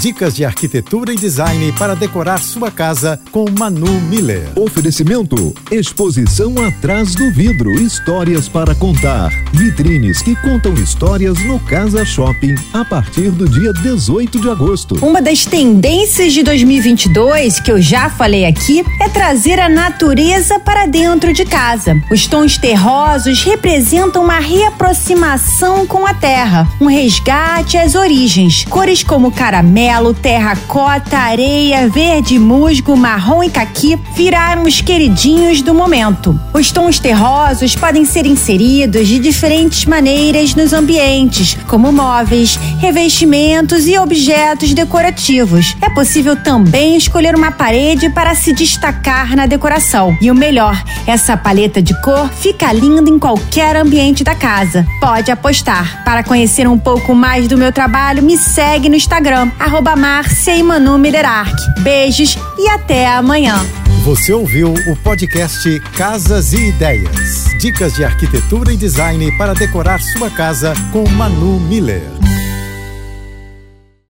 Dicas de arquitetura e design para decorar sua casa com Manu Miller. Oferecimento: Exposição atrás do vidro, histórias para contar. Vitrines que contam histórias no Casa Shopping a partir do dia 18 de agosto. Uma das tendências de 2022 que eu já falei aqui é trazer a natureza para dentro de casa. Os tons terrosos representam uma reaproximação com a terra, um resgate às origens. Cores como caramelo amarelo, terracota, areia, verde, musgo, marrom e caqui viraram os queridinhos do momento. Os tons terrosos podem ser inseridos de diferentes maneiras nos ambientes, como móveis, revestimentos e objetos decorativos. É possível também escolher uma parede para se destacar na decoração. E o melhor, essa paleta de cor fica linda em qualquer ambiente da casa. Pode apostar. Para conhecer um pouco mais do meu trabalho, me segue no Instagram, arroba. Beijos e até amanhã. Você ouviu o podcast Casas e Ideias. Dicas de arquitetura e design para decorar sua casa com Manu Miller.